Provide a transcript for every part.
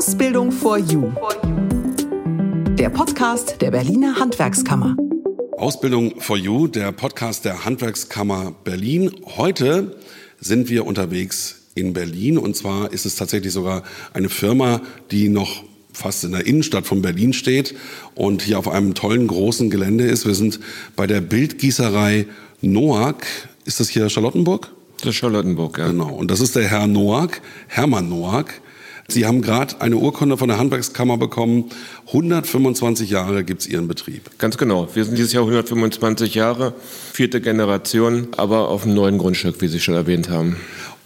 Ausbildung for You. Der Podcast der Berliner Handwerkskammer. Ausbildung for You, der Podcast der Handwerkskammer Berlin. Heute sind wir unterwegs in Berlin und zwar ist es tatsächlich sogar eine Firma, die noch fast in der Innenstadt von Berlin steht und hier auf einem tollen großen Gelände ist. Wir sind bei der Bildgießerei Noack. Ist das hier Charlottenburg? Das ist Charlottenburg, ja. Genau. Und das ist der Herr Noack, Hermann Noack. Sie haben gerade eine Urkunde von der Handwerkskammer bekommen. 125 Jahre gibt es Ihren Betrieb. Ganz genau. Wir sind dieses Jahr 125 Jahre, vierte Generation, aber auf einem neuen Grundstück, wie Sie schon erwähnt haben.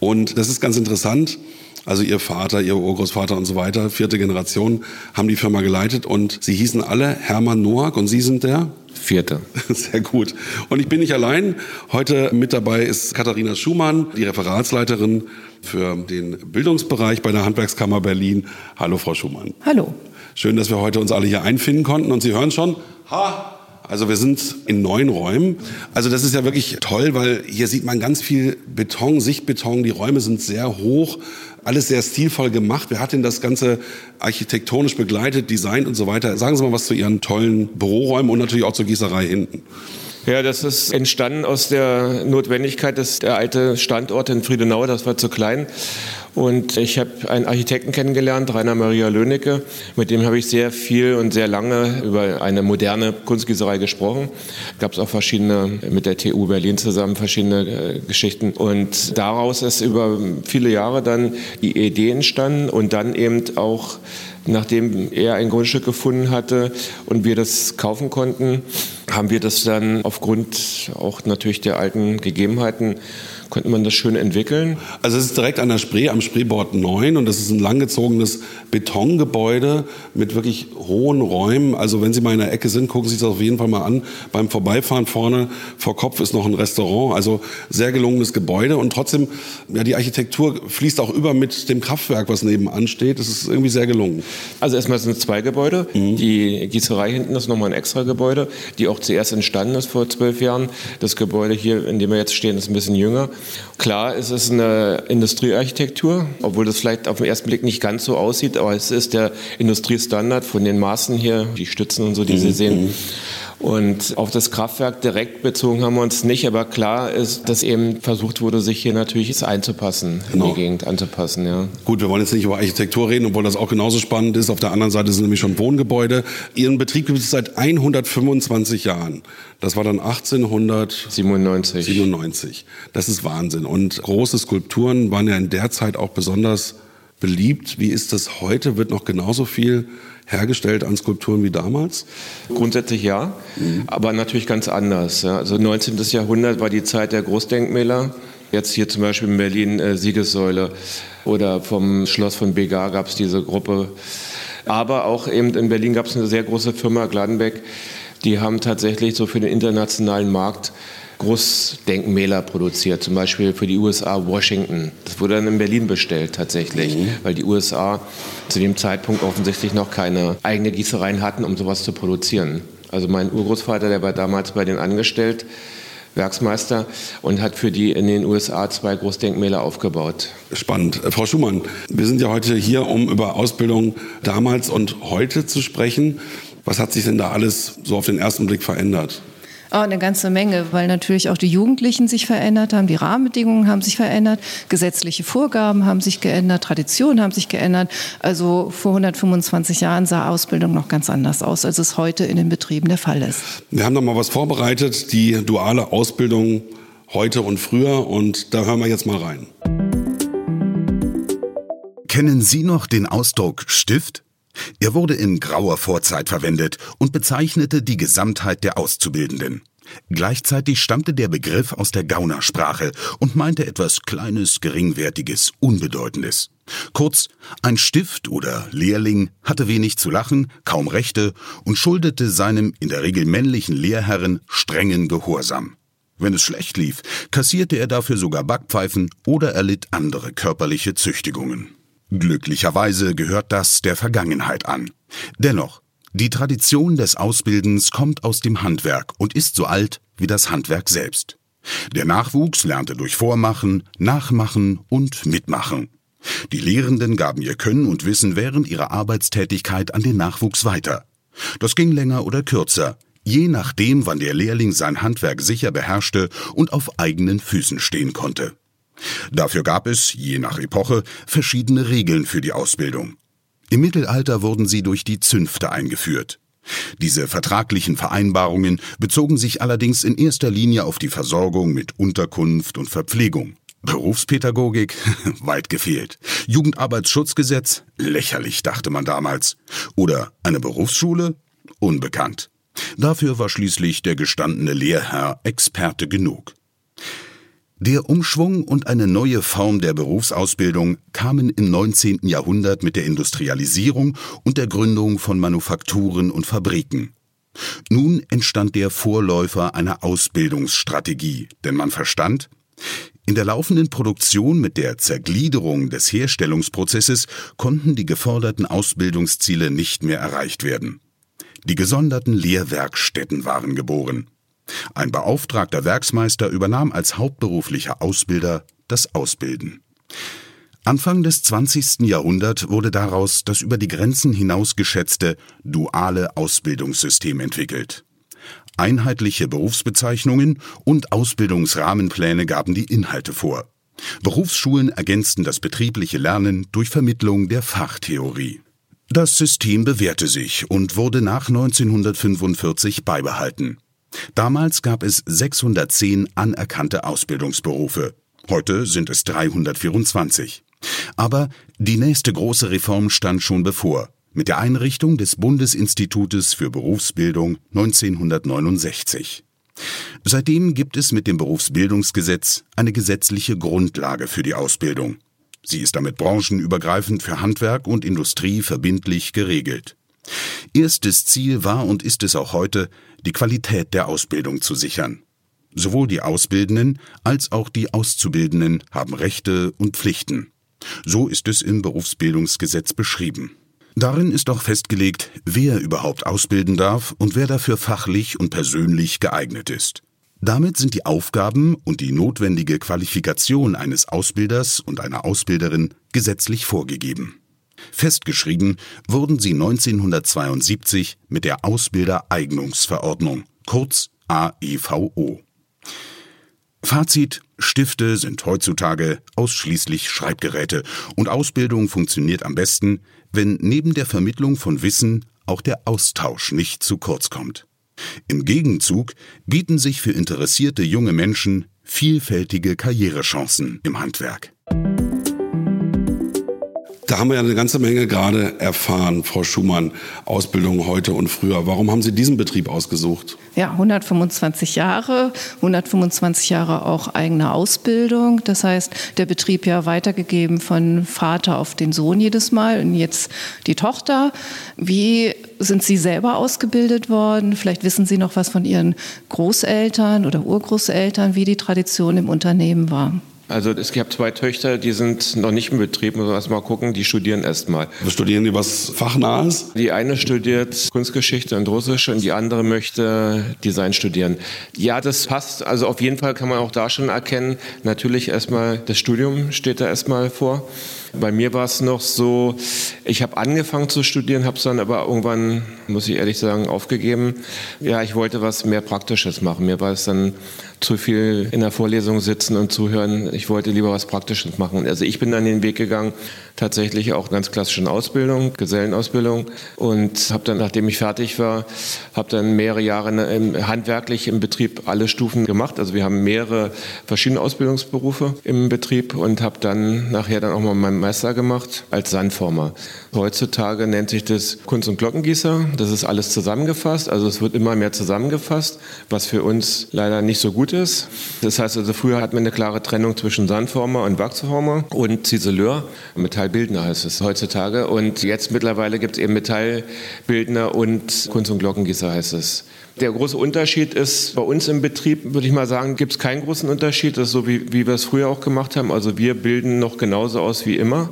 Und das ist ganz interessant. Also Ihr Vater, Ihr Urgroßvater und so weiter, vierte Generation, haben die Firma geleitet und Sie hießen alle Hermann Noack und Sie sind der? Vierte. Sehr gut. Und ich bin nicht allein. Heute mit dabei ist Katharina Schumann, die Referatsleiterin für den Bildungsbereich bei der Handwerkskammer Berlin. Hallo, Frau Schumann. Hallo. Schön, dass wir heute uns alle hier einfinden konnten. Und Sie hören schon, ha, also wir sind in neun Räumen. Also das ist ja wirklich toll, weil hier sieht man ganz viel Beton, Sichtbeton. Die Räume sind sehr hoch, alles sehr stilvoll gemacht. Wer hat denn das Ganze architektonisch begleitet, designt und so weiter? Sagen Sie mal was zu Ihren tollen Büroräumen und natürlich auch zur Gießerei hinten. Ja, das ist entstanden aus der Notwendigkeit, dass der alte Standort in Friedenau, das war zu klein. Und ich habe einen Architekten kennengelernt, Rainer Maria Lönicke. Mit dem habe ich sehr viel und sehr lange über eine moderne Kunstgießerei gesprochen. Gab es auch verschiedene, mit der TU Berlin zusammen, verschiedene äh, Geschichten. Und daraus ist über viele Jahre dann die Idee entstanden und dann eben auch nachdem er ein Grundstück gefunden hatte und wir das kaufen konnten, haben wir das dann aufgrund auch natürlich der alten Gegebenheiten könnte man das schön entwickeln. Also es ist direkt an der Spree, am Spreebord 9 und das ist ein langgezogenes Betongebäude mit wirklich hohen Räumen. Also wenn Sie mal in der Ecke sind, gucken Sie sich das auf jeden Fall mal an. Beim Vorbeifahren vorne vor Kopf ist noch ein Restaurant, also sehr gelungenes Gebäude und trotzdem, ja, die Architektur fließt auch über mit dem Kraftwerk, was nebenan steht. Das ist irgendwie sehr gelungen. Also erstmal sind es zwei Gebäude. Mhm. Die Gießerei hinten ist nochmal ein extra Gebäude, die auch zuerst entstanden ist vor zwölf Jahren. Das Gebäude hier, in dem wir jetzt stehen, ist ein bisschen jünger. Klar, es ist eine Industriearchitektur, obwohl das vielleicht auf den ersten Blick nicht ganz so aussieht, aber es ist der Industriestandard von den Maßen hier, die Stützen und so, die Sie mhm. sehen. Und auf das Kraftwerk direkt bezogen haben wir uns nicht, aber klar ist, dass eben versucht wurde, sich hier natürlich einzupassen, genau. in die. Gegend anzupassen. Ja. Gut, wir wollen jetzt nicht über Architektur reden, obwohl das auch genauso spannend ist. Auf der anderen Seite sind nämlich schon Wohngebäude. Ihren Betrieb gibt es seit 125 Jahren. Das war dann 1897. 97. Das ist Wahnsinn. Und große Skulpturen waren ja in der Zeit auch besonders beliebt. Wie ist das heute? Wird noch genauso viel hergestellt an Skulpturen wie damals? Grundsätzlich ja, mhm. aber natürlich ganz anders. Ja. Also 19. Jahrhundert war die Zeit der Großdenkmäler. Jetzt hier zum Beispiel in Berlin äh, Siegessäule oder vom Schloss von Begar gab es diese Gruppe. Aber auch eben in Berlin gab es eine sehr große Firma, Gladenbeck, die haben tatsächlich so für den internationalen Markt Großdenkmäler produziert, zum Beispiel für die USA Washington. Das wurde dann in Berlin bestellt tatsächlich, mhm. weil die USA zu dem Zeitpunkt offensichtlich noch keine eigene Gießereien hatten, um sowas zu produzieren. Also mein Urgroßvater, der war damals bei denen angestellt, Werksmeister und hat für die in den USA zwei Großdenkmäler aufgebaut. Spannend. Äh, Frau Schumann, wir sind ja heute hier, um über Ausbildung damals und heute zu sprechen. Was hat sich denn da alles so auf den ersten Blick verändert? Oh, eine ganze Menge, weil natürlich auch die Jugendlichen sich verändert haben, die Rahmenbedingungen haben sich verändert, gesetzliche Vorgaben haben sich geändert, Traditionen haben sich geändert. Also vor 125 Jahren sah Ausbildung noch ganz anders aus, als es heute in den Betrieben der Fall ist. Wir haben noch mal was vorbereitet, die duale Ausbildung heute und früher und da hören wir jetzt mal rein. Kennen Sie noch den Ausdruck Stift? Er wurde in grauer Vorzeit verwendet und bezeichnete die Gesamtheit der Auszubildenden. Gleichzeitig stammte der Begriff aus der Gaunersprache und meinte etwas Kleines, Geringwertiges, Unbedeutendes. Kurz, ein Stift oder Lehrling hatte wenig zu lachen, kaum Rechte und schuldete seinem in der Regel männlichen Lehrherren strengen Gehorsam. Wenn es schlecht lief, kassierte er dafür sogar Backpfeifen oder erlitt andere körperliche Züchtigungen. Glücklicherweise gehört das der Vergangenheit an. Dennoch, die Tradition des Ausbildens kommt aus dem Handwerk und ist so alt wie das Handwerk selbst. Der Nachwuchs lernte durch Vormachen, Nachmachen und Mitmachen. Die Lehrenden gaben ihr Können und Wissen während ihrer Arbeitstätigkeit an den Nachwuchs weiter. Das ging länger oder kürzer, je nachdem, wann der Lehrling sein Handwerk sicher beherrschte und auf eigenen Füßen stehen konnte. Dafür gab es, je nach Epoche, verschiedene Regeln für die Ausbildung. Im Mittelalter wurden sie durch die Zünfte eingeführt. Diese vertraglichen Vereinbarungen bezogen sich allerdings in erster Linie auf die Versorgung mit Unterkunft und Verpflegung. Berufspädagogik? Weit gefehlt. Jugendarbeitsschutzgesetz? Lächerlich, dachte man damals. Oder eine Berufsschule? Unbekannt. Dafür war schließlich der gestandene Lehrherr Experte genug. Der Umschwung und eine neue Form der Berufsausbildung kamen im 19. Jahrhundert mit der Industrialisierung und der Gründung von Manufakturen und Fabriken. Nun entstand der Vorläufer einer Ausbildungsstrategie, denn man verstand, in der laufenden Produktion mit der Zergliederung des Herstellungsprozesses konnten die geforderten Ausbildungsziele nicht mehr erreicht werden. Die gesonderten Lehrwerkstätten waren geboren. Ein beauftragter Werksmeister übernahm als hauptberuflicher Ausbilder das Ausbilden. Anfang des 20. Jahrhunderts wurde daraus das über die Grenzen hinaus geschätzte duale Ausbildungssystem entwickelt. Einheitliche Berufsbezeichnungen und Ausbildungsrahmenpläne gaben die Inhalte vor. Berufsschulen ergänzten das betriebliche Lernen durch Vermittlung der Fachtheorie. Das System bewährte sich und wurde nach 1945 beibehalten. Damals gab es 610 anerkannte Ausbildungsberufe. Heute sind es 324. Aber die nächste große Reform stand schon bevor, mit der Einrichtung des Bundesinstitutes für Berufsbildung 1969. Seitdem gibt es mit dem Berufsbildungsgesetz eine gesetzliche Grundlage für die Ausbildung. Sie ist damit branchenübergreifend für Handwerk und Industrie verbindlich geregelt. Erstes Ziel war und ist es auch heute, die Qualität der Ausbildung zu sichern. Sowohl die Ausbildenden als auch die Auszubildenden haben Rechte und Pflichten. So ist es im Berufsbildungsgesetz beschrieben. Darin ist auch festgelegt, wer überhaupt ausbilden darf und wer dafür fachlich und persönlich geeignet ist. Damit sind die Aufgaben und die notwendige Qualifikation eines Ausbilders und einer Ausbilderin gesetzlich vorgegeben. Festgeschrieben wurden sie 1972 mit der Ausbildereignungsverordnung, kurz AEVO. Fazit Stifte sind heutzutage ausschließlich Schreibgeräte und Ausbildung funktioniert am besten, wenn neben der Vermittlung von Wissen auch der Austausch nicht zu kurz kommt. Im Gegenzug bieten sich für interessierte junge Menschen vielfältige Karrierechancen im Handwerk. Da haben wir ja eine ganze Menge gerade erfahren, Frau Schumann, Ausbildung heute und früher. Warum haben Sie diesen Betrieb ausgesucht? Ja, 125 Jahre, 125 Jahre auch eigene Ausbildung. Das heißt, der Betrieb ja weitergegeben von Vater auf den Sohn jedes Mal und jetzt die Tochter. Wie sind Sie selber ausgebildet worden? Vielleicht wissen Sie noch was von Ihren Großeltern oder Urgroßeltern, wie die Tradition im Unternehmen war. Also es gab zwei Töchter, die sind noch nicht im Betrieb, muss man erst mal gucken, die studieren erst mal. Studieren die was Fachnahes? Die eine studiert Kunstgeschichte und Russisch und die andere möchte Design studieren. Ja, das passt. Also auf jeden Fall kann man auch da schon erkennen, natürlich erstmal das Studium steht da erstmal vor. Bei mir war es noch so, ich habe angefangen zu studieren, habe es dann aber irgendwann, muss ich ehrlich sagen, aufgegeben. Ja, ich wollte was mehr Praktisches machen. Mir war es dann zu viel in der Vorlesung sitzen und zuhören. Ich wollte lieber was Praktisches machen. Also ich bin dann den Weg gegangen, tatsächlich auch ganz klassischen Ausbildung, Gesellenausbildung und habe dann, nachdem ich fertig war, habe dann mehrere Jahre handwerklich im Betrieb alle Stufen gemacht. Also wir haben mehrere verschiedene Ausbildungsberufe im Betrieb und habe dann nachher dann auch mal meinen Meister gemacht als Sandformer. Heutzutage nennt sich das Kunst- und Glockengießer. Das ist alles zusammengefasst. Also es wird immer mehr zusammengefasst, was für uns leider nicht so gut ist. Das heißt also, früher hatten wir eine klare Trennung zwischen Sandformer und Wachsformer und Ziseleur. Metallbildner heißt es heutzutage. Und jetzt mittlerweile gibt es eben Metallbildner und Kunst- und Glockengießer heißt es. Der große Unterschied ist, bei uns im Betrieb, würde ich mal sagen, gibt es keinen großen Unterschied. Das ist so, wie, wie wir es früher auch gemacht haben. Also wir bilden noch genauso aus wie immer.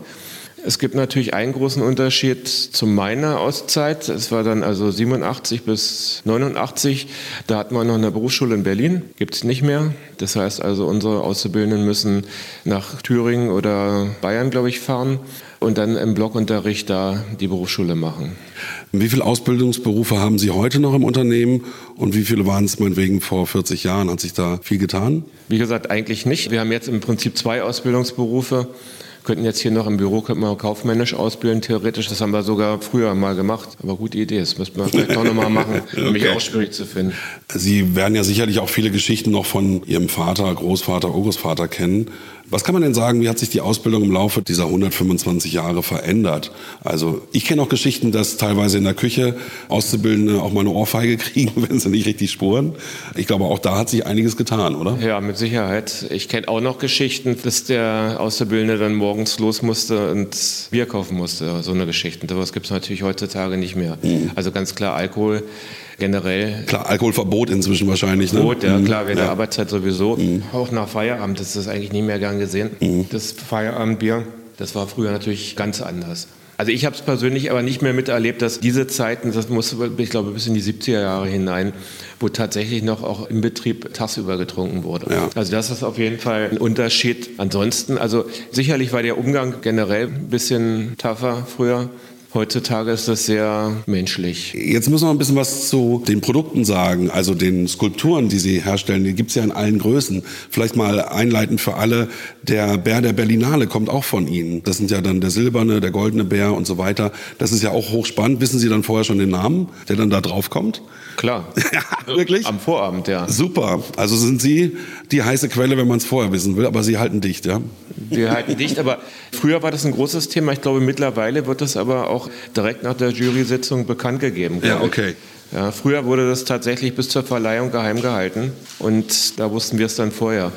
Es gibt natürlich einen großen Unterschied zu meiner Auszeit. Es war dann also 87 bis 89. Da hatten wir noch eine Berufsschule in Berlin. Gibt es nicht mehr. Das heißt also, unsere Auszubildenden müssen nach Thüringen oder Bayern, glaube ich, fahren und dann im Blockunterricht da die Berufsschule machen. Wie viele Ausbildungsberufe haben Sie heute noch im Unternehmen und wie viele waren es meinetwegen vor 40 Jahren? Hat sich da viel getan? Wie gesagt, eigentlich nicht. Wir haben jetzt im Prinzip zwei Ausbildungsberufe könnten jetzt hier noch im Büro könnten wir kaufmännisch ausbilden, theoretisch. Das haben wir sogar früher mal gemacht. Aber gute Idee, das müssten wir vielleicht auch nochmal machen. okay. Mich auch schwierig zu finden. Sie werden ja sicherlich auch viele Geschichten noch von Ihrem Vater, Großvater, Urgroßvater kennen. Was kann man denn sagen, wie hat sich die Ausbildung im Laufe dieser 125 Jahre verändert? Also ich kenne auch Geschichten, dass teilweise in der Küche Auszubildende auch mal eine Ohrfeige kriegen, wenn sie nicht richtig spuren. Ich glaube, auch da hat sich einiges getan, oder? Ja, mit Sicherheit. Ich kenne auch noch Geschichten, dass der Auszubildende dann morgens los musste und Bier kaufen musste. So eine Geschichte. Das gibt es natürlich heutzutage nicht mehr. Mhm. Also ganz klar Alkohol generell. Klar, Alkoholverbot inzwischen wahrscheinlich. Ne? Verbot, ja mhm. klar, während ja. der Arbeitszeit sowieso. Mhm. Auch nach Feierabend ist das eigentlich nie mehr gern gesehen. Mhm. Das Feierabendbier, das war früher natürlich ganz anders. Also ich habe es persönlich aber nicht mehr miterlebt, dass diese Zeiten, das muss, ich glaube, bis in die 70er Jahre hinein, wo tatsächlich noch auch im Betrieb tagsüber getrunken wurde. Ja. Also das ist auf jeden Fall ein Unterschied. Ansonsten, also sicherlich war der Umgang generell ein bisschen tougher früher. Heutzutage ist das sehr menschlich. Jetzt müssen wir ein bisschen was zu den Produkten sagen, also den Skulpturen, die Sie herstellen. Die gibt es ja in allen Größen. Vielleicht mal einleitend für alle, der Bär der Berlinale kommt auch von Ihnen. Das sind ja dann der silberne, der goldene Bär und so weiter. Das ist ja auch hochspannend. Wissen Sie dann vorher schon den Namen, der dann da drauf kommt? Klar. ja, wirklich? Am Vorabend, ja. Super. Also sind Sie die heiße Quelle, wenn man es vorher wissen will, aber Sie halten dicht, ja? Wir halten dicht, aber früher war das ein großes Thema. Ich glaube, mittlerweile wird das aber auch direkt nach der Jury-Sitzung bekannt gegeben. Ja, okay. Ja, früher wurde das tatsächlich bis zur Verleihung geheim gehalten und da wussten wir es dann vorher.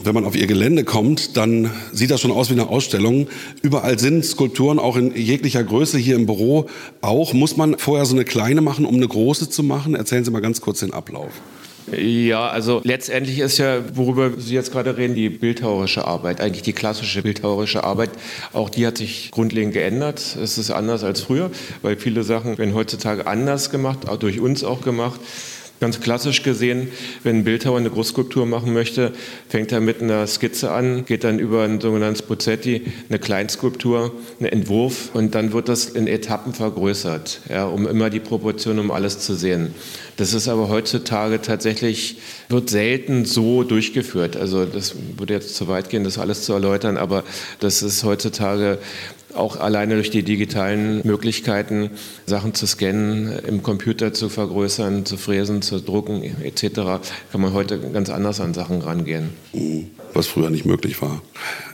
Wenn man auf ihr Gelände kommt, dann sieht das schon aus wie eine Ausstellung. Überall sind Skulpturen, auch in jeglicher Größe hier im Büro auch. Muss man vorher so eine kleine machen, um eine große zu machen? Erzählen Sie mal ganz kurz den Ablauf. Ja, also letztendlich ist ja, worüber Sie jetzt gerade reden, die bildhauerische Arbeit, eigentlich die klassische bildhauerische Arbeit, auch die hat sich grundlegend geändert. Es ist anders als früher, weil viele Sachen werden heutzutage anders gemacht, auch durch uns auch gemacht. Ganz klassisch gesehen, wenn ein Bildhauer eine Großskulptur machen möchte, fängt er mit einer Skizze an, geht dann über ein sogenanntes Pozzetti, eine Kleinskulptur, einen Entwurf und dann wird das in Etappen vergrößert, ja, um immer die Proportion, um alles zu sehen. Das ist aber heutzutage tatsächlich, wird selten so durchgeführt. Also das würde jetzt zu weit gehen, das alles zu erläutern, aber das ist heutzutage auch alleine durch die digitalen Möglichkeiten, Sachen zu scannen, im Computer zu vergrößern, zu fräsen, zu drucken etc., kann man heute ganz anders an Sachen rangehen. Was früher nicht möglich war.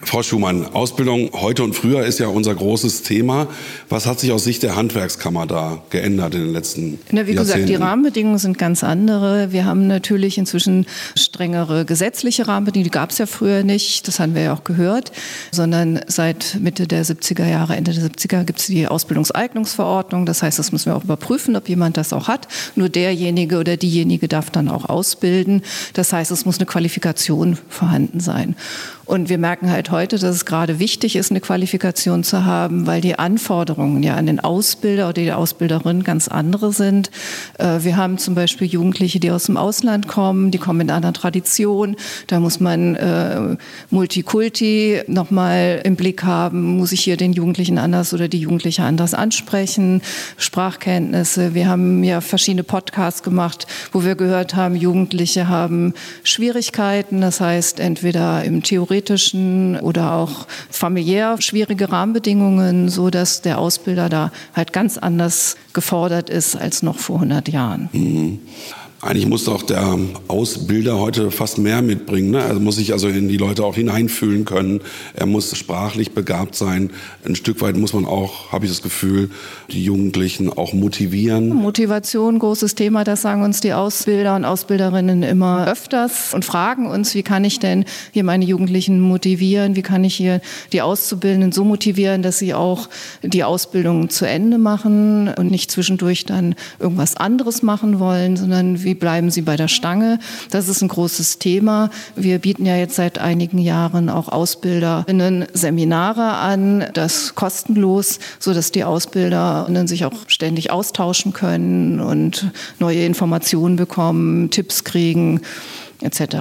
Frau Schumann, Ausbildung heute und früher ist ja unser großes Thema. Was hat sich aus Sicht der Handwerkskammer da geändert in den letzten Na, wie Jahrzehnten? gesagt, die Rahmenbedingungen sind ganz andere. Wir haben natürlich inzwischen strengere gesetzliche Rahmenbedingungen. Die gab es ja früher nicht, das haben wir ja auch gehört, sondern seit Mitte der 70er Jahre, Ende der 70er gibt es die Ausbildungseignungsverordnung. Das heißt, das müssen wir auch überprüfen, ob jemand das auch hat. Nur derjenige oder diejenige darf dann auch ausbilden. Das heißt, es muss eine Qualifikation vorhanden sein. Und wir merken halt heute, dass es gerade wichtig ist, eine Qualifikation zu haben, weil die Anforderungen ja an den Ausbilder oder die Ausbilderin ganz andere sind. Äh, wir haben zum Beispiel Jugendliche, die aus dem Ausland kommen, die kommen in einer Tradition. Da muss man äh, Multikulti nochmal im Blick haben. Muss ich hier den Jugendlichen anders oder die Jugendliche anders ansprechen? Sprachkenntnisse. Wir haben ja verschiedene Podcasts gemacht, wo wir gehört haben, Jugendliche haben Schwierigkeiten. Das heißt, entweder im Theorie theoretischen oder auch familiär schwierige Rahmenbedingungen, so dass der Ausbilder da halt ganz anders gefordert ist als noch vor 100 Jahren. Mhm. Eigentlich muss doch der Ausbilder heute fast mehr mitbringen. Ne? Er muss sich also in die Leute auch hineinfühlen können. Er muss sprachlich begabt sein. Ein Stück weit muss man auch, habe ich das Gefühl, die Jugendlichen auch motivieren. Motivation, großes Thema, das sagen uns die Ausbilder und Ausbilderinnen immer öfters und fragen uns, wie kann ich denn hier meine Jugendlichen motivieren? Wie kann ich hier die Auszubildenden so motivieren, dass sie auch die Ausbildung zu Ende machen und nicht zwischendurch dann irgendwas anderes machen wollen, sondern wie wie bleiben sie bei der Stange. Das ist ein großes Thema. Wir bieten ja jetzt seit einigen Jahren auch Ausbilderinnen Seminare an, das kostenlos, so dass die Ausbilderinnen sich auch ständig austauschen können und neue Informationen bekommen, Tipps kriegen etc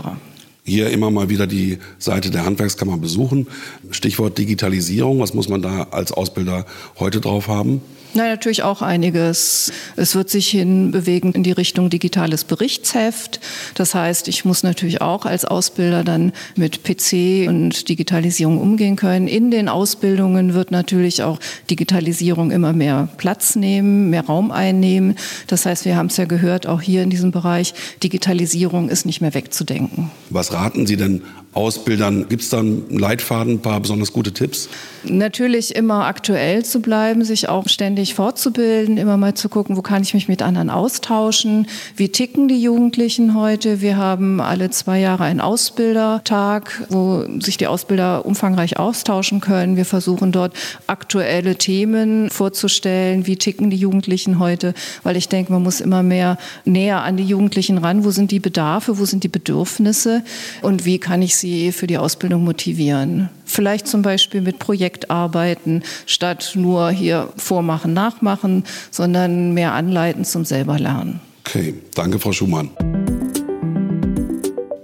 hier immer mal wieder die Seite der Handwerkskammer besuchen. Stichwort Digitalisierung, was muss man da als Ausbilder heute drauf haben? Na, natürlich auch einiges. Es wird sich hinbewegen in die Richtung digitales Berichtsheft. Das heißt, ich muss natürlich auch als Ausbilder dann mit PC und Digitalisierung umgehen können. In den Ausbildungen wird natürlich auch Digitalisierung immer mehr Platz nehmen, mehr Raum einnehmen. Das heißt, wir haben es ja gehört, auch hier in diesem Bereich, Digitalisierung ist nicht mehr wegzudenken. Was raten Sie denn Ausbildern? Gibt es da einen Leitfaden, ein paar besonders gute Tipps? Natürlich immer aktuell zu bleiben, sich auch ständig fortzubilden, immer mal zu gucken, wo kann ich mich mit anderen austauschen, wie ticken die Jugendlichen heute. Wir haben alle zwei Jahre einen Ausbildertag, wo sich die Ausbilder umfangreich austauschen können. Wir versuchen dort aktuelle Themen vorzustellen, wie ticken die Jugendlichen heute, weil ich denke, man muss immer mehr näher an die Jugendlichen ran. Wo sind die Bedarfe, wo sind die Bedürfnisse und wie kann ich sie für die Ausbildung motivieren? Vielleicht zum Beispiel mit Projektarbeiten, statt nur hier vormachen, nachmachen, sondern mehr anleiten zum selber lernen. Okay, danke, Frau Schumann.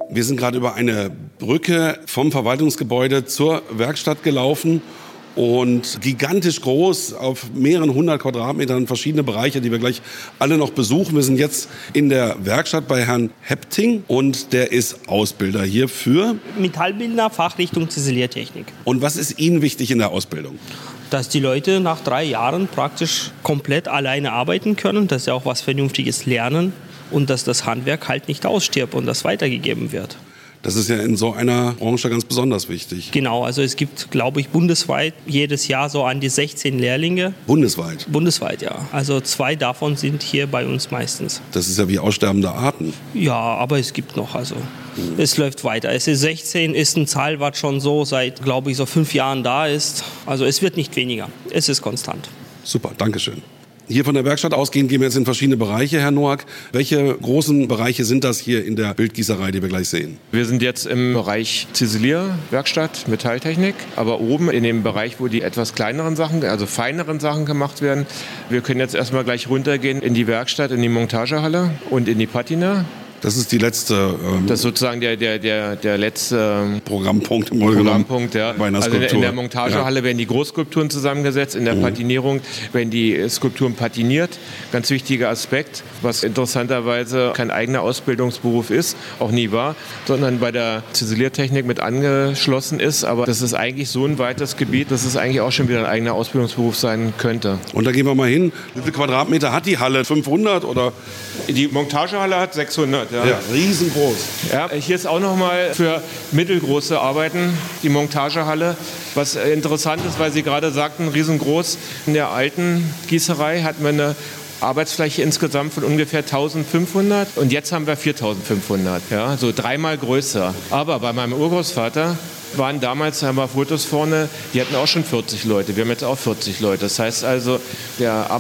Wir sind gerade über eine Brücke vom Verwaltungsgebäude zur Werkstatt gelaufen und gigantisch groß auf mehreren hundert Quadratmetern verschiedene Bereiche, die wir gleich alle noch besuchen. Wir sind jetzt in der Werkstatt bei Herrn Hepting und der ist Ausbilder hier für Metallbildner, Fachrichtung Ziseliertechnik. Und was ist Ihnen wichtig in der Ausbildung? dass die Leute nach drei Jahren praktisch komplett alleine arbeiten können, dass sie auch was Vernünftiges lernen und dass das Handwerk halt nicht ausstirbt und das weitergegeben wird. Das ist ja in so einer Branche ganz besonders wichtig. Genau, also es gibt, glaube ich, bundesweit jedes Jahr so an die 16 Lehrlinge. Bundesweit? Bundesweit, ja. Also zwei davon sind hier bei uns meistens. Das ist ja wie aussterbende Arten. Ja, aber es gibt noch, also mhm. es läuft weiter. Es ist 16 ist eine Zahl, was schon so seit, glaube ich, so fünf Jahren da ist. Also es wird nicht weniger. Es ist konstant. Super, Dankeschön. Hier von der Werkstatt ausgehend gehen wir jetzt in verschiedene Bereiche, Herr Noack. Welche großen Bereiche sind das hier in der Bildgießerei, die wir gleich sehen? Wir sind jetzt im Bereich Ziselierwerkstatt, Metalltechnik, aber oben in dem Bereich, wo die etwas kleineren Sachen, also feineren Sachen gemacht werden. Wir können jetzt erstmal gleich runtergehen in die Werkstatt, in die Montagehalle und in die Patina. Das ist die letzte. Ähm, das ist sozusagen der, der, der, der letzte ähm, Programmpunkt im Programmpunkt, ja. Bei einer also in der Montagehalle ja. werden die Großskulpturen zusammengesetzt, in der mhm. Patinierung werden die Skulpturen patiniert. Ganz wichtiger Aspekt, was interessanterweise kein eigener Ausbildungsberuf ist, auch nie war, sondern bei der Ziseliertechnik mit angeschlossen ist. Aber das ist eigentlich so ein weites Gebiet, dass es eigentlich auch schon wieder ein eigener Ausbildungsberuf sein könnte. Und da gehen wir mal hin. Wie viele Quadratmeter hat die Halle? 500 oder? Die Montagehalle hat 600. Ja. ja, riesengroß. Ja, hier ist auch nochmal für mittelgroße Arbeiten die Montagehalle. Was interessant ist, weil Sie gerade sagten, riesengroß. In der alten Gießerei hatten wir eine Arbeitsfläche insgesamt von ungefähr 1500 und jetzt haben wir 4500, ja, so dreimal größer. Aber bei meinem Urgroßvater waren damals, haben wir Fotos vorne, die hatten auch schon 40 Leute. Wir haben jetzt auch 40 Leute. Das heißt also, der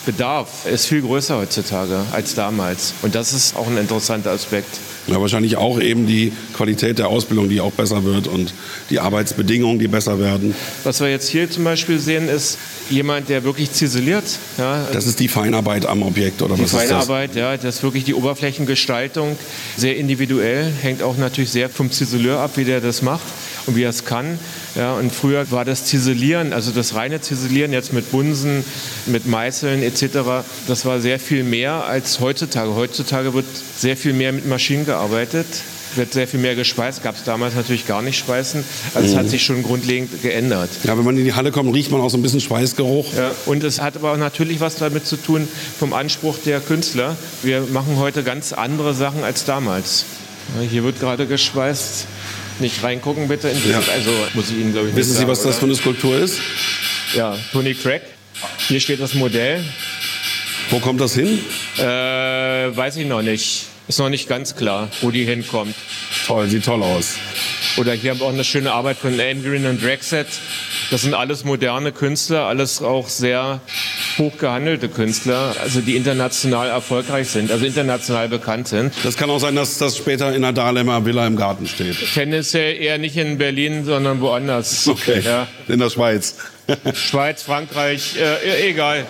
Arbeitsplatzbedarf ist viel größer heutzutage als damals. Und das ist auch ein interessanter Aspekt. Ja, wahrscheinlich auch eben die Qualität der Ausbildung, die auch besser wird und die Arbeitsbedingungen, die besser werden. Was wir jetzt hier zum Beispiel sehen, ist jemand, der wirklich ziseliert. Ja. Das ist die Feinarbeit am Objekt oder die was Feinarbeit, ist das? ja, das ist wirklich die Oberflächengestaltung, sehr individuell, hängt auch natürlich sehr vom Ziseleur ab, wie der das macht und wie er es kann. Ja, und früher war das Ziselieren, also das reine Ziselieren jetzt mit Bunsen, mit Meißeln etc., das war sehr viel mehr als heutzutage. Heutzutage wird sehr viel mehr mit Maschinen gearbeitet wird sehr viel mehr gespeist. Gab es damals natürlich gar nicht Speisen. Also mhm. es hat mhm. sich schon grundlegend geändert. Ja, wenn man in die Halle kommt, riecht man auch so ein bisschen Schweißgeruch. Ja, und es hat aber auch natürlich was damit zu tun vom Anspruch der Künstler. Wir machen heute ganz andere Sachen als damals. Hier wird gerade gespeist. Nicht reingucken bitte. Ja. Also muss ich Ihnen glaube ich Wissen Sie, was oder? das für eine Skulptur ist? Ja, Tony Craig. Hier steht das Modell. Wo kommt das hin? Äh, weiß ich noch nicht. Ist noch nicht ganz klar, wo die hinkommt. Toll, sieht toll aus. Oder hier haben wir auch eine schöne Arbeit von Angrin und Drexet. Das sind alles moderne Künstler, alles auch sehr hochgehandelte Künstler, also die international erfolgreich sind, also international bekannt sind. Das kann auch sein, dass das später in der Dahlemer Villa im Garten steht. Tendenziell eher nicht in Berlin, sondern woanders. Okay, ja. in der Schweiz. Schweiz, Frankreich, äh, egal.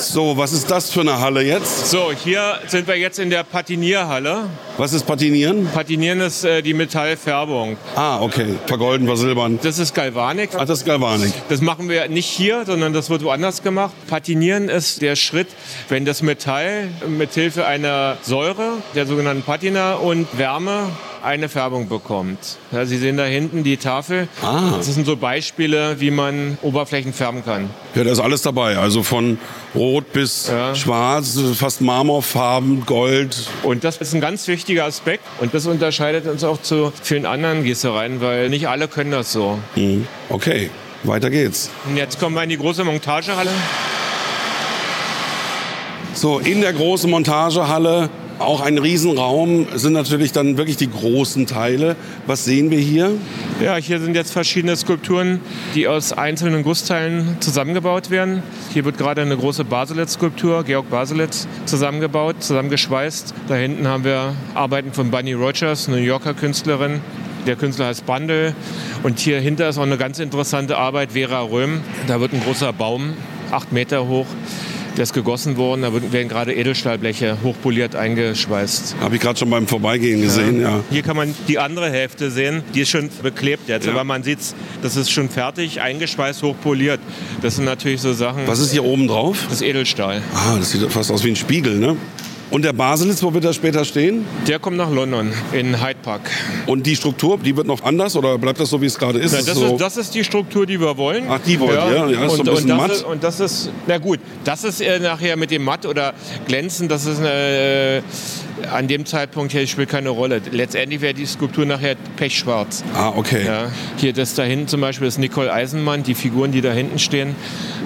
So, was ist das für eine Halle jetzt? So, hier sind wir jetzt in der Patinierhalle. Was ist Patinieren? Patinieren ist äh, die Metallfärbung. Ah, okay. Vergolden, versilbern. Das ist Galvanik. Ach, das ist Galvanik. Das machen wir nicht hier, sondern das wird woanders gemacht. Patinieren ist der Schritt, wenn das Metall mit Hilfe einer Säure, der sogenannten Patina und Wärme eine Färbung bekommt. Ja, Sie sehen da hinten die Tafel. Ah. Das sind so Beispiele, wie man Oberflächen färben kann. Ja, da ist alles dabei. Also von Rot bis Ja. Schwarz, fast Marmorfarben, Gold. Und das ist ein ganz wichtiger Aspekt und das unterscheidet uns auch zu vielen anderen Gießereien, weil nicht alle können das so. Mhm. Okay, weiter geht's. Und jetzt kommen wir in die große Montagehalle. So, in der großen Montagehalle, auch ein Riesenraum, sind natürlich dann wirklich die großen Teile. Was sehen wir hier? Ja, hier sind jetzt verschiedene Skulpturen, die aus einzelnen Gussteilen zusammengebaut werden. Hier wird gerade eine große Baselitz-Skulptur, Georg Baselitz, zusammengebaut, zusammengeschweißt. Da hinten haben wir Arbeiten von Bunny Rogers, New Yorker Künstlerin. Der Künstler heißt Bundle. Und hier hinter ist auch eine ganz interessante Arbeit, Vera Röhm. Da wird ein großer Baum, acht Meter hoch. Der ist gegossen worden, da werden gerade Edelstahlbleche hochpoliert eingeschweißt. Habe ich gerade schon beim Vorbeigehen gesehen, ja. Hier kann man die andere Hälfte sehen, die ist schon beklebt jetzt, Ja. aber man sieht, das ist schon fertig, eingeschweißt, hochpoliert. Das sind natürlich so Sachen. Was ist hier oben drauf? Das ist Edelstahl. Ah, das sieht fast aus wie ein Spiegel, ne? Und der Baselitz, wo wird er später stehen? Der kommt nach London, in Hyde Park. Und die Struktur, die wird noch anders oder bleibt das so, wie es gerade ist? Na, Ist das, so ist, das ist die Struktur, die wir wollen. Ach, die wollt ihr? Ja, ist so ein und, bisschen und, matt. das ist, und das ist, na gut, das ist äh, nachher mit dem Matt oder Glänzen, das ist eine, äh, an dem Zeitpunkt hier spielt keine Rolle. Letztendlich wäre die Skulptur nachher pechschwarz. ah, okay. Ja, hier das da hinten zum Beispiel ist Nicole Eisenmann. Die Figuren, die da hinten stehen,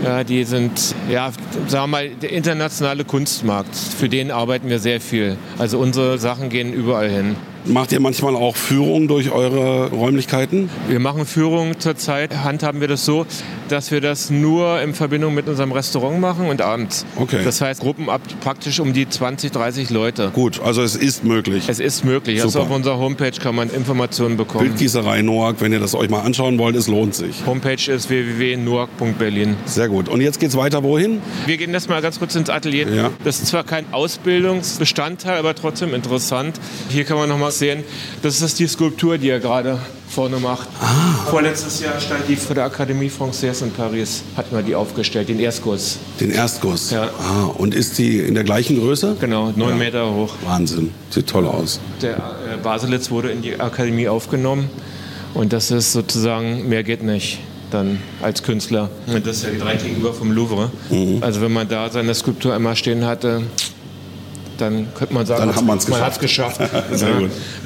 ja, die sind, ja, sagen wir mal, der internationale Kunstmarkt. Für den arbeiten wir sehr viel. Also unsere Sachen gehen überall hin. Macht ihr manchmal auch Führungen durch eure Räumlichkeiten? Wir machen Führungen zurzeit, handhaben wir das so, dass wir das nur in Verbindung mit unserem Restaurant machen und abends. Okay. Das heißt, Gruppen ab praktisch um die 20, 30 Leute. Gut, also es ist möglich. Es ist möglich. Also Super. auf unserer Homepage kann man Informationen bekommen. Bildgießerei Noack, wenn ihr das euch mal anschauen wollt, es lohnt sich. Homepage ist www.nuak.berlin. Sehr gut. Und jetzt geht's weiter wohin? Wir gehen jetzt mal ganz kurz ins Atelier. Ja. Das ist zwar kein Ausbildungsbestandteil, aber trotzdem interessant. Hier kann man noch mal sehen, das ist die Skulptur, die er gerade vorne macht. Ah. Vorletztes Jahr stand die vor der Akademie Française in Paris, hatten wir die aufgestellt, den Erstguss. Den Erstguss. Ja. Ah, und ist die in der gleichen Größe? Genau, neun Ja. Meter hoch. Wahnsinn. Sieht toll aus. Der äh, Baselitz wurde in die Akademie aufgenommen und das ist sozusagen, mehr geht nicht dann als Künstler. Und das ist ja direkt gegenüber vom Louvre. Mhm. Also wenn man da seine Skulptur einmal stehen hatte, dann könnte man sagen, Dann hat man geschafft. geschafft. Ja.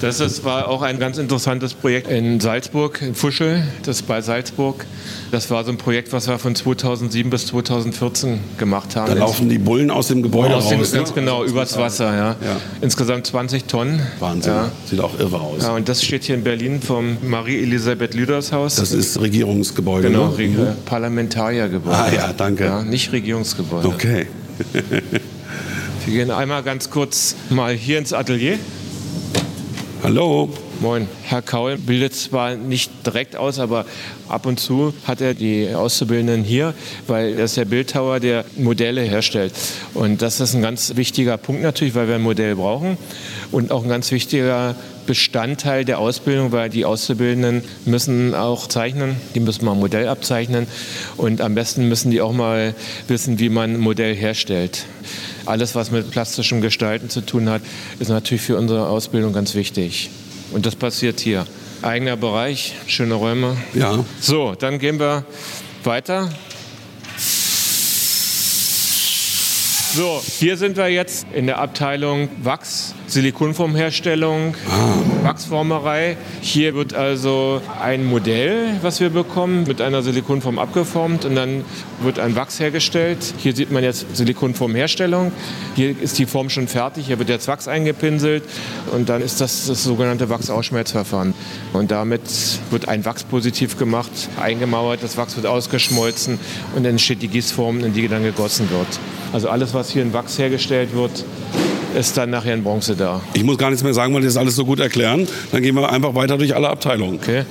Das ist, war auch ein ganz interessantes Projekt in Salzburg, in Fuschel, das ist bei Salzburg. Das war so ein Projekt, was wir von 2007 bis 2014 gemacht haben. Da laufen die Bullen aus dem Gebäude aus dem, raus. ganz ne? genau, übers Wasser. Ja. Ja. Insgesamt 20 Tonnen. Wahnsinn. Ja. Sieht auch irre aus. Ja, und das steht hier in Berlin vom Marie-Elisabeth Lüders Haus. Das ist Regierungsgebäude. genau, ne? Re Parlamentariergebäude. Ah ja, danke. Ja, nicht Regierungsgebäude. Okay. Wir gehen einmal ganz kurz mal hier ins Atelier. Hallo. Moin. Herr Kaul bildet zwar nicht direkt aus, aber ab und zu hat er die Auszubildenden hier, weil er ist der Bildhauer, der Modelle herstellt. Und das ist ein ganz wichtiger Punkt natürlich, weil wir ein Modell brauchen und auch ein ganz wichtiger Bestandteil der Ausbildung, weil die Auszubildenden müssen auch zeichnen, die müssen mal ein Modell abzeichnen und am besten müssen die auch mal wissen, wie man ein Modell herstellt. Alles, was mit plastischem Gestalten zu tun hat, ist natürlich für unsere Ausbildung ganz wichtig. Und das passiert hier. Eigener Bereich, schöne Räume. Ja. So, dann gehen wir weiter. So, hier sind wir jetzt in der Abteilung Wachs, Silikonformherstellung. Wachsformerei. Hier wird also ein Modell, was wir bekommen, mit einer Silikonform abgeformt und dann wird ein Wachs hergestellt. Hier sieht man jetzt Silikonformherstellung. Hier ist die Form schon fertig, hier wird jetzt Wachs eingepinselt und dann ist das das sogenannte Wachsausschmelzverfahren. Und damit wird ein Wachs positiv gemacht, eingemauert, das Wachs wird ausgeschmolzen und dann entsteht die Gießform, in die dann gegossen wird. Also alles, was hier in Wachs hergestellt wird, ist dann nachher in Bronze da. Ich muss gar nichts mehr sagen, weil die das alles so gut erklären. Dann gehen wir einfach weiter durch alle Abteilungen. Okay.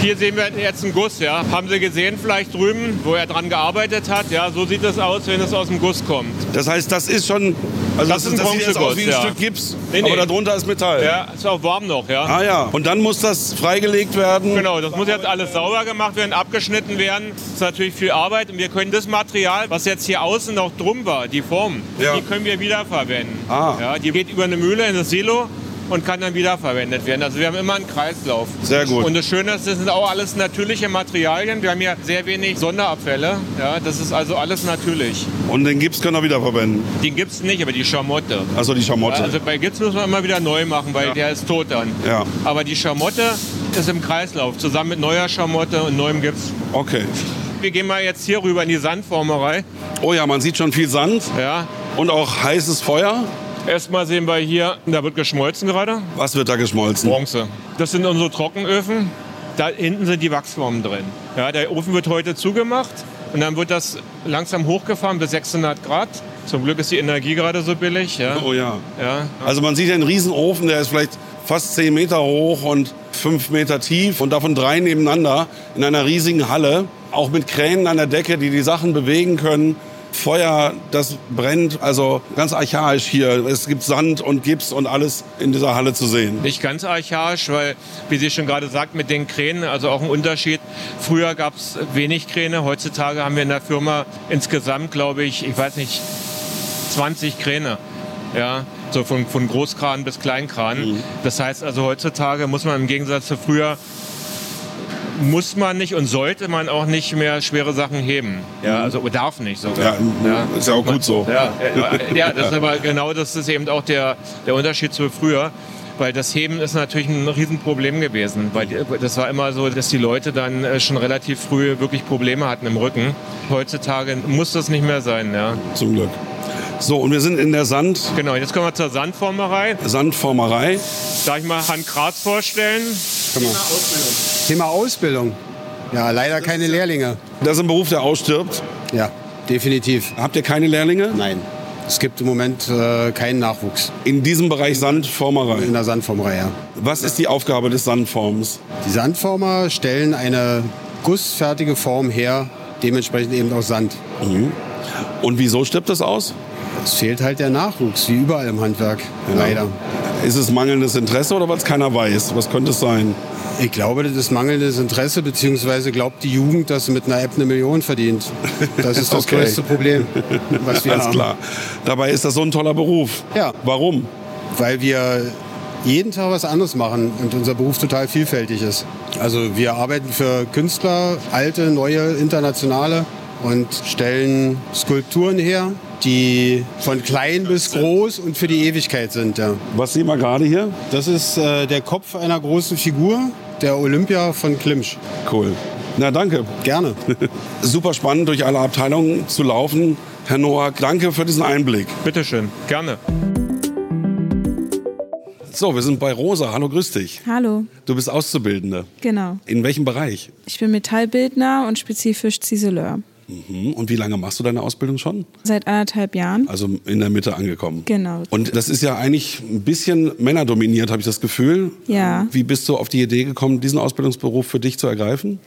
Hier sehen wir jetzt einen Guss, ja. Haben Sie gesehen vielleicht drüben, wo er dran gearbeitet hat? Ja, so sieht es aus, wenn es aus dem Guss kommt. Das heißt, das ist schon, also das, das ist ein Bronzeguss, aus wie ein ja. Stück Gips, nee, nee. aber darunter ist Metall. Ja, ist auch warm noch, ja. Ah ja, und dann muss das freigelegt werden? Genau, das muss jetzt alles sauber gemacht werden, abgeschnitten werden. Das ist natürlich viel Arbeit und wir können das Material, was jetzt hier außen noch drum war, die Form, ja. die können wir wiederverwenden. Ah. Ja, die geht über eine Mühle in das Silo und kann dann wiederverwendet werden. Also wir haben immer einen Kreislauf. Sehr gut. Und das Schöne ist, das sind auch alles natürliche Materialien. Wir haben hier sehr wenig Sonderabfälle. Ja, das ist also alles natürlich. Und den Gips können wir wiederverwenden? Den Gips nicht, aber die Schamotte. Also die Schamotte. Also bei Gips muss man immer wieder neu machen, weil ja. der ist tot dann. Ja. Aber die Schamotte ist im Kreislauf, zusammen mit neuer Schamotte und neuem Gips. Okay. Wir gehen mal jetzt hier rüber in die Sandformerei. Oh ja, man sieht schon viel Sand. Ja. Und auch heißes Feuer. Erstmal sehen wir hier, da wird geschmolzen gerade. Was wird da geschmolzen? Bronze. Das sind unsere Trockenöfen. Da hinten sind die Wachsformen drin. Ja, der Ofen wird heute zugemacht und dann wird das langsam hochgefahren bis 600 Grad. Zum Glück ist die Energie gerade so billig. Ja. Oh ja. ja. Also man sieht einen Riesenofen, der ist vielleicht fast 10 Meter hoch und 5 Meter tief und davon drei nebeneinander in einer riesigen Halle. Auch mit Kränen an der Decke, die die Sachen bewegen können. Feuer, das brennt, also ganz archaisch hier. Es gibt Sand und Gips und alles in dieser Halle zu sehen. Nicht ganz archaisch, weil, wie Sie schon gerade sagt, mit den Kränen, also auch ein Unterschied. Früher gab es wenig Kräne, heutzutage haben wir in der Firma insgesamt, glaube ich, ich weiß nicht, 20 Kräne. Ja, so von, von Großkran bis Kleinkran. Mhm. Das heißt also heutzutage muss man im Gegensatz zu früher muss man nicht und sollte man auch nicht mehr schwere Sachen heben. Ja, mhm. also darf nicht sogar. Ja, ja. ist ja auch gut so. Ja, ja, das ist aber genau das ist eben auch der, der Unterschied zu früher. Weil das Heben ist natürlich ein Riesenproblem gewesen. Weil das war immer so, dass die Leute dann äh, schon relativ früh wirklich Probleme hatten im Rücken. Heutzutage muss das nicht mehr sein. Ja. Zum Glück. So, und wir sind in der Sand. Genau, jetzt kommen wir zur Sandformerei. Sandformerei. Darf ich mal Hand Graz vorstellen? Thema Ausbildung. Thema Ausbildung. Ja, leider keine Lehrlinge. Das ist ein Beruf, der ausstirbt? Ja, definitiv. Habt ihr keine Lehrlinge? Nein. Es gibt im Moment äh, keinen Nachwuchs. In diesem Bereich Sandformerei? In der Sandformerei, ja. Was ist die Aufgabe des Sandforms? Die Sandformer stellen eine gussfertige Form her, dementsprechend eben aus Sand. Mhm. Und wieso stirbt das aus? Es fehlt halt der Nachwuchs, wie überall im Handwerk, ja. leider. Ist es mangelndes Interesse oder was keiner weiß? Was könnte es sein? Ich glaube, das ist mangelndes Interesse, beziehungsweise glaubt die Jugend, dass sie mit einer App eine Million verdient. Das ist das okay. größte Problem, was wir Alles haben. klar. Dabei ist das so ein toller Beruf. Ja. Warum? Weil wir jeden Tag was anderes machen und unser Beruf total vielfältig ist. Also wir arbeiten für Künstler, alte, neue, internationale und stellen Skulpturen her, die von klein bis groß und für die Ewigkeit sind. Ja. Was sehen wir gerade hier? Das ist äh, der Kopf einer großen Figur, der Olympia von Klimsch. Cool. Na, danke. Gerne. Super spannend, durch alle Abteilungen zu laufen. Herr Noack, danke für diesen Einblick. Bitteschön, gerne. So, wir sind bei Rosa. Hallo, grüß dich. Hallo. Du bist Auszubildende. Genau. In welchem Bereich? Ich bin Metallbildner und spezifisch Ziseleur. Mhm. Und wie lange machst du deine Ausbildung schon? Seit anderthalb Jahren. Also in der Mitte angekommen. Genau. Und das ist ja eigentlich ein bisschen männerdominiert, habe ich das Gefühl. Ja. Wie bist du auf die Idee gekommen, diesen Ausbildungsberuf für dich zu ergreifen?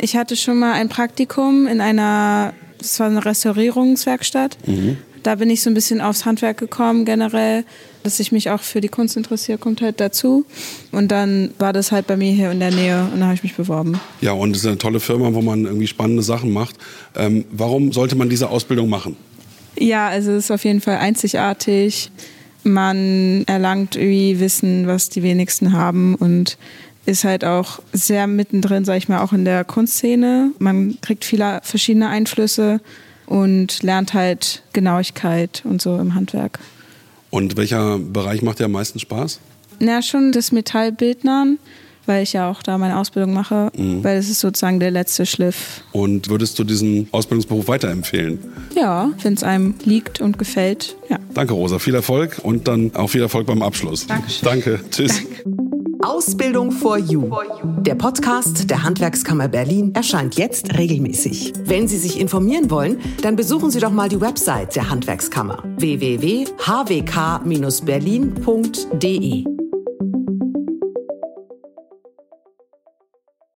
Ich hatte schon mal ein Praktikum in einer, das war eine Restaurierungswerkstatt. Mhm da bin ich so ein bisschen aufs Handwerk gekommen generell. Dass ich mich auch für die Kunst interessiere, kommt halt dazu. Und dann war das halt bei mir hier in der Nähe und da habe ich mich beworben. Ja, und es ist eine tolle Firma, wo man irgendwie spannende Sachen macht. Ähm, warum sollte man diese Ausbildung machen? Ja, also es ist auf jeden Fall einzigartig. Man erlangt irgendwie Wissen, was die wenigsten haben und ist halt auch sehr mittendrin, sag ich mal, auch in der Kunstszene. Man kriegt viele verschiedene Einflüsse und lernt halt Genauigkeit und so im Handwerk. Und welcher Bereich macht dir am meisten Spaß? Ja, schon das Metallbildnern, weil ich ja auch da meine Ausbildung mache, mhm. weil es ist sozusagen der letzte Schliff. Und würdest du diesen Ausbildungsberuf weiterempfehlen? Ja, wenn es einem liegt und gefällt, ja. Danke, Rosa. Viel Erfolg und dann auch viel Erfolg beim Abschluss. Dankeschön. Danke. Tschüss. Danke. Ausbildung for You. Der Podcast der Handwerkskammer Berlin erscheint jetzt regelmäßig. Wenn Sie sich informieren wollen, dann besuchen Sie doch mal die Website der Handwerkskammer www.hwk-berlin.de.